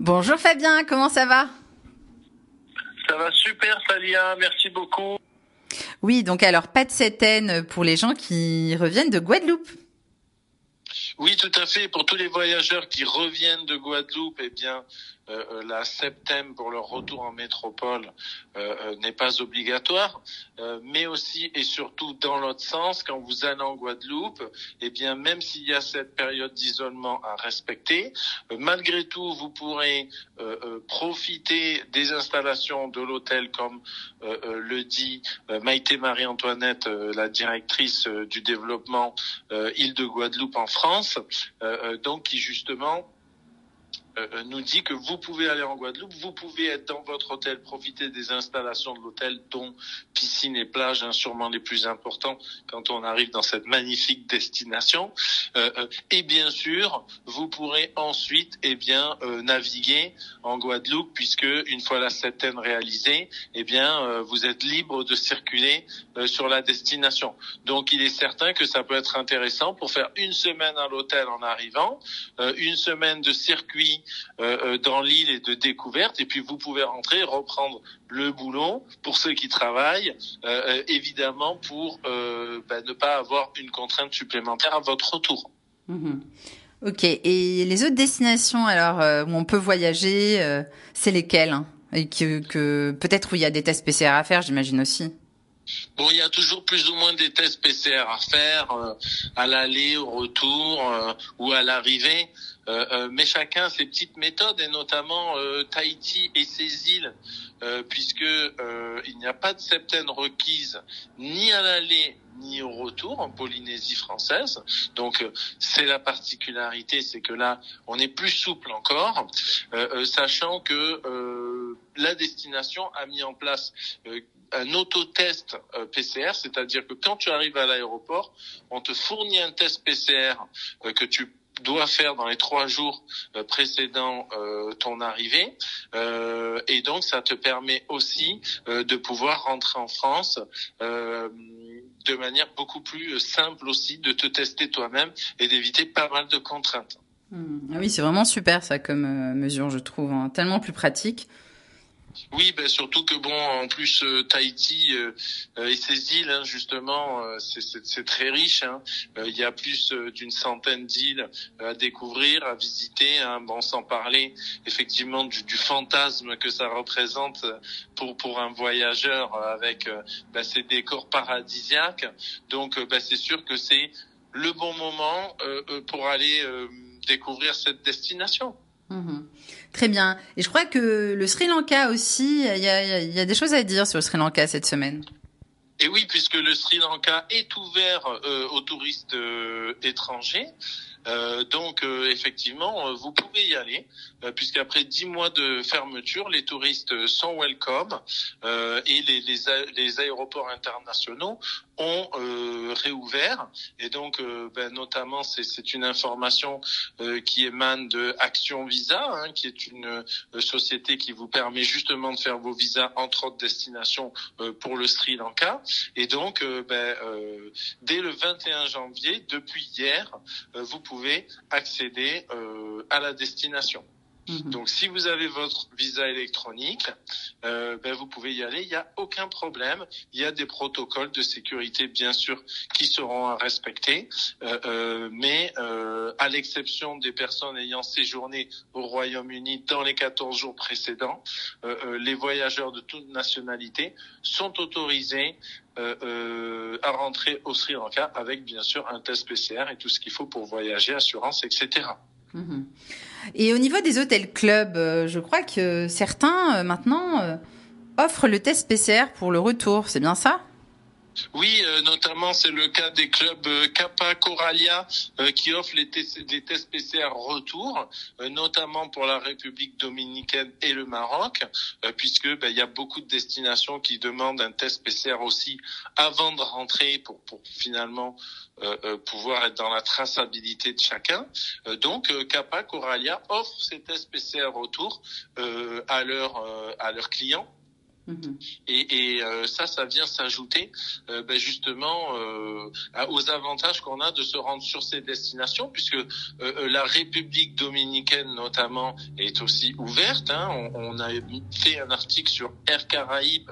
Bonjour Fabien, comment ça va? Ça va super Salia, merci beaucoup. Oui, donc alors pas de septaine pour les gens qui reviennent de Guadeloupe. Oui, tout à fait. Pour tous les voyageurs qui reviennent de Guadeloupe, eh bien, euh, euh, la septembre pour leur retour en métropole euh, n'est pas obligatoire, mais aussi et surtout dans l'autre sens, quand vous allez en Guadeloupe, eh bien même s'il y a cette période d'isolement à respecter, malgré tout vous pourrez profiter des installations de l'hôtel comme le dit Maïté Marie-Antoinette, la directrice du développement île de Guadeloupe en France, donc qui justement euh, euh, nous dit que vous pouvez aller en Guadeloupe, vous pouvez être dans votre hôtel, profiter des installations de l'hôtel, dont piscine et plage, hein, sûrement les plus importants quand on arrive dans cette magnifique destination. Euh, et bien sûr, vous pourrez ensuite, eh bien, naviguer en Guadeloupe, puisque une fois la septaine réalisée, eh bien, vous êtes libre de circuler sur la destination. Donc, il est certain que ça peut être intéressant pour faire une semaine à l'hôtel en arrivant, une semaine de circuit euh, euh, dans l'île et de découverte. Et puis vous pouvez rentrer, reprendre le boulot pour ceux qui travaillent, euh, évidemment pour bah, ne pas avoir une contrainte supplémentaire à votre retour. Mhm. Ok. Et les autres destinations, alors où on peut voyager, c'est lesquelles hein? Et que, que peut-être où il y a des tests PCR à faire, j'imagine aussi. Bon, il y a toujours plus ou moins des tests PCR à faire à l'aller, au retour ou à l'arrivée. Euh, euh, mais chacun ses petites méthodes et notamment euh, Tahiti et ses îles, puisque il n'y a pas de septaine requise ni à l'aller ni au retour en Polynésie française. Donc c'est la particularité, c'est que là on est plus souple encore, sachant que la destination a mis en place un autotest PCR, c'est-à-dire que quand tu arrives à l'aéroport, on te fournit un test PCR que tu dois faire dans les trois jours euh, précédant euh, ton arrivée. Euh, et donc, ça te permet aussi de pouvoir rentrer en France de manière beaucoup plus simple aussi, de te tester toi-même et d'éviter pas mal de contraintes. Hmm. Ah oui, c'est vraiment super ça comme mesure, je trouve, hein. tellement plus pratique. Oui, ben surtout que bon, en plus euh, Tahiti euh, euh, et ses îles, hein, justement, c'est très riche. Hein. Il y a plus d'une centaine d'îles à découvrir, à visiter. Hein. Bon, sans parler effectivement du, du, fantasme que ça représente pour pour un voyageur avec ben, ces décors paradisiaques. Donc, ben, c'est sûr que c'est le bon moment pour aller découvrir cette destination. Mhm. Très bien. Et je crois que le Sri Lanka aussi, il y a, des choses à dire sur le Sri Lanka cette semaine. Et oui, puisque le Sri Lanka est ouvert euh, aux touristes euh, étrangers. Euh, donc effectivement, vous pouvez y aller, puisqu'après dix mois de fermeture, les touristes sont welcome et les, les, les, aéroports internationaux ont euh, réouvert. Et donc euh, ben, notamment c'est une information euh, qui émane de Action Visa hein, qui est une euh, société qui vous permet justement de faire vos visas entre autres destinations pour le Sri Lanka. Et donc ben, dès le 21 janvier depuis hier vous pouvez accéder à la destination. Mhm. Donc, si vous avez votre visa électronique, euh, ben, vous pouvez y aller. Il n'y a aucun problème. Il y a des protocoles de sécurité, bien sûr, qui seront à respecter. Euh, euh, mais à l'exception des personnes ayant séjourné au Royaume-Uni dans les 14 jours précédents, les voyageurs de toute nationalité sont autorisés à rentrer au Sri Lanka avec bien sûr un test PCR et tout ce qu'il faut pour voyager, assurance, etc. Mhm. Et au niveau des hôtels clubs, euh, je crois que certains euh, maintenant euh, offrent le test PCR pour le retour. C'est bien ça? Oui, notamment c'est le cas des clubs Kappa Coralia qui offrent les, tests PCR retour, notamment pour la République dominicaine et le Maroc, puisque ben, il y a beaucoup de destinations qui demandent un test PCR aussi avant de rentrer pour, finalement euh, euh, pouvoir être dans la traçabilité de chacun. Euh, donc, Kappa Coralia offre ces tests PCR retour à leurs clients. Mhm. Et, et euh, ça, ça vient s'ajouter euh, ben justement euh, aux avantages qu'on a de se rendre sur ces destinations, puisque la République dominicaine notamment est aussi ouverte. Hein. On, on, a fait un article sur Air Caraïbes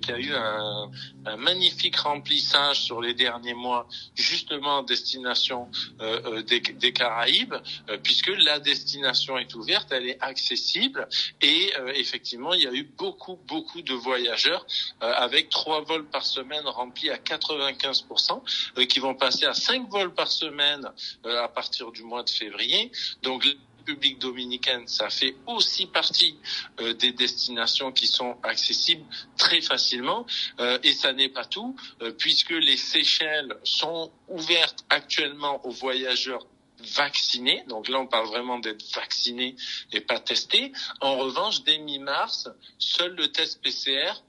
qui a eu un, un, magnifique remplissage sur les derniers mois, justement en destination des, des, Caraïbes, puisque la destination est ouverte, elle est accessible, et effectivement, il y a eu beaucoup, beaucoup de de voyageurs euh, avec trois vols par semaine remplis à 95%, euh, qui vont passer à cinq vols par semaine euh, à partir du mois de février. Donc République dominicaine, ça fait aussi partie des destinations qui sont accessibles très facilement. et ça n'est pas tout, puisque les Seychelles sont ouvertes actuellement aux voyageurs vaccinés. Donc là, on parle vraiment d'être vacciné et pas testé. En revanche, dès mi-mars, seul le test PCR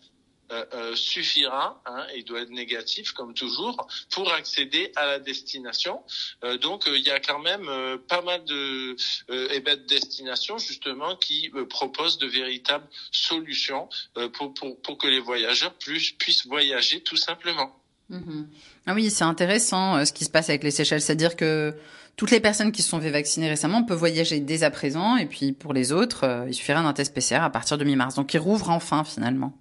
euh, euh, suffira, hein, et doit être négatif comme toujours, pour accéder à la destination. Euh, donc il y a quand même pas mal de, eh ben, de destinations justement qui proposent de véritables solutions pour, pour, pour que les voyageurs puissent, puissent voyager tout simplement. Mm-hmm. Ah oui, c'est intéressant ce qui se passe avec les Seychelles, c'est-à-dire que toutes les personnes qui se sont fait vacciner récemment peuvent voyager dès à présent, et puis pour les autres, euh, il suffira d'un test PCR à partir de mi-mars. Donc ils rouvrent enfin finalement.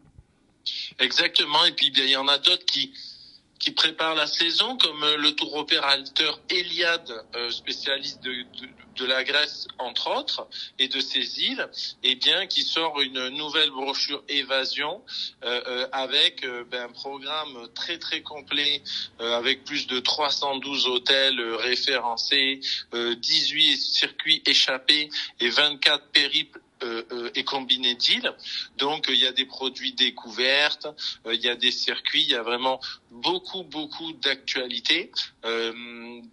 Exactement, et puis il y en a d'autres qui qui préparent la saison, comme euh, le tour opérateur Eliade, euh, spécialiste de, de, la Grèce entre autres, et de ses îles, eh bien qui sort une nouvelle brochure Évasion euh, avec ben, un programme très très complet, avec plus de 312 hôtels référencés, 18 circuits échappés et 24 périples euh, euh, et combiné d'îles. Donc il y a des produits découvertes, euh, il y a des circuits, il y a vraiment beaucoup beaucoup d'actualités.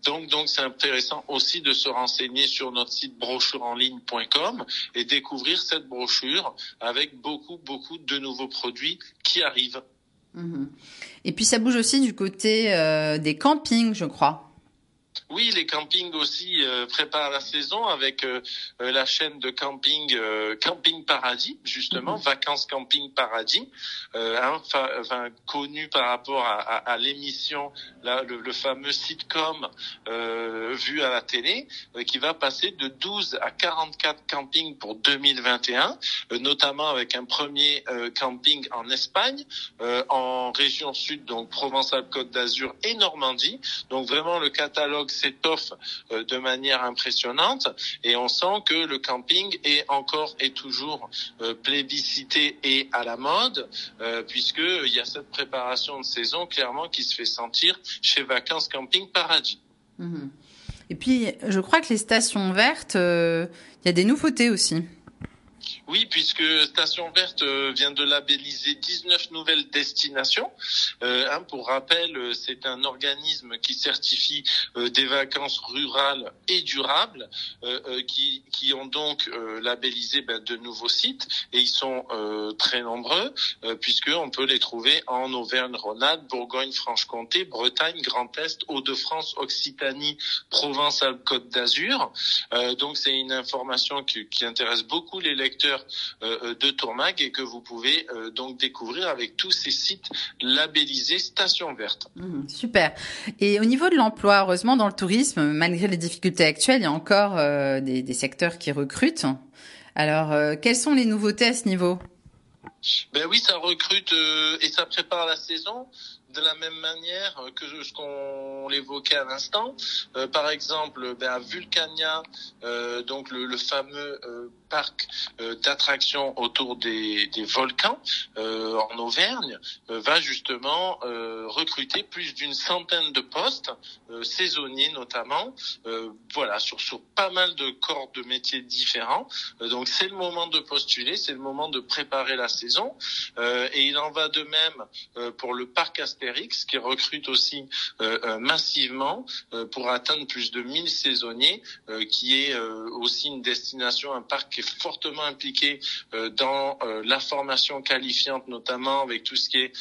donc donc c'est intéressant aussi de se renseigner sur notre site brochureenligne.com et découvrir cette brochure avec beaucoup beaucoup de nouveaux produits qui arrivent. Mhm. Et puis ça bouge aussi du côté des campings, je crois. Oui, les campings aussi euh, préparent la saison avec euh, euh, la chaîne de camping Camping Paradis, justement, mhm. Vacances Camping Paradis, hein, enfin, connu par rapport à, à, l'émission, le, le, fameux sitcom vu à la télé, qui va passer de 12 à 44 campings pour 2021, notamment avec un premier camping en Espagne, en région sud, donc Provence-Alpes-Côte d'Azur et Normandie. Donc vraiment le catalogue s'étoffe euh, de manière impressionnante et on sent que le camping est encore et toujours euh, plébiscité et à la mode euh, puisque il y a cette préparation de saison clairement qui se fait sentir chez Vacances Camping Paradis. Mhm. Et puis, je crois que les stations vertes, il y a des nouveautés aussi. Oui, puisque Station Verte euh, vient de labelliser 19 nouvelles destinations. Hein, pour rappel, euh, c'est un organisme qui certifie des vacances rurales et durables, qui, qui, ont donc labellisé ben, de nouveaux sites, et ils sont très nombreux, puisque on peut les trouver en Auvergne-Rhône-Alpes, Bourgogne-Franche-Comté, Bretagne, Grand Est, Hauts-de-France, Occitanie, Provence-Alpes-Côte d'Azur. donc c'est une information qui, qui intéresse beaucoup les lecteurs euh, euh, de Tourmag et que vous pouvez euh, donc découvrir avec tous ces sites labellisés Station Verte. Mmh, super. Et au niveau de l'emploi, heureusement dans le tourisme, malgré les difficultés actuelles, il y a encore des, des, secteurs qui recrutent. Alors, quelles sont les nouveautés à ce niveau? Ben oui, ça recrute et ça prépare la saison de la même manière que ce qu'on l'évoquait à l'instant. Par exemple, ben, à Vulcania, donc le, le fameux parc euh, d'attractions autour des, des volcans euh, en Auvergne, va justement recruter plus d'une centaine de postes saisonniers notamment. voilà, sur sur pas mal de corps de métiers différents. donc c'est le moment de postuler, c'est le moment de préparer la saison. et il en va de même pour le parc Astérix qui recrute aussi massivement pour atteindre plus de 1000 saisonniers, qui est aussi une destination, un parc qui est fortement impliqué dans la formation qualifiante, notamment avec tout ce qui est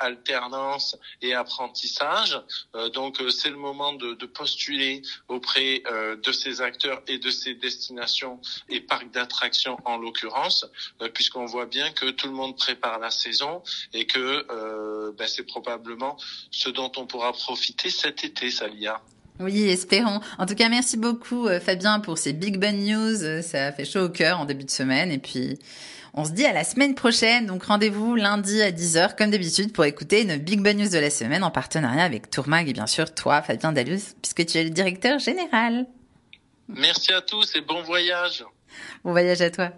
alternance et apprentissage. donc c'est le moment de, de postuler auprès de ces acteurs et de ces destinations et parcs d'attractions en l'occurrence, puisqu'on voit bien que tout le monde prépare la saison et que euh, ben, c'est probablement ce dont on pourra profiter cet été, Salia. Oui, espérons. En tout cas, merci beaucoup euh, Fabien pour ces Big Bang News. Euh, ça a fait chaud au cœur en début de semaine. Et puis, on se dit à la semaine prochaine. Donc, rendez-vous lundi à 10h, comme d'habitude, pour écouter une Big Bang News de la semaine en partenariat avec Tourmag et bien sûr toi, Fabien Dalus, puisque tu es le directeur général. Merci à tous et bon voyage. Bon voyage à toi.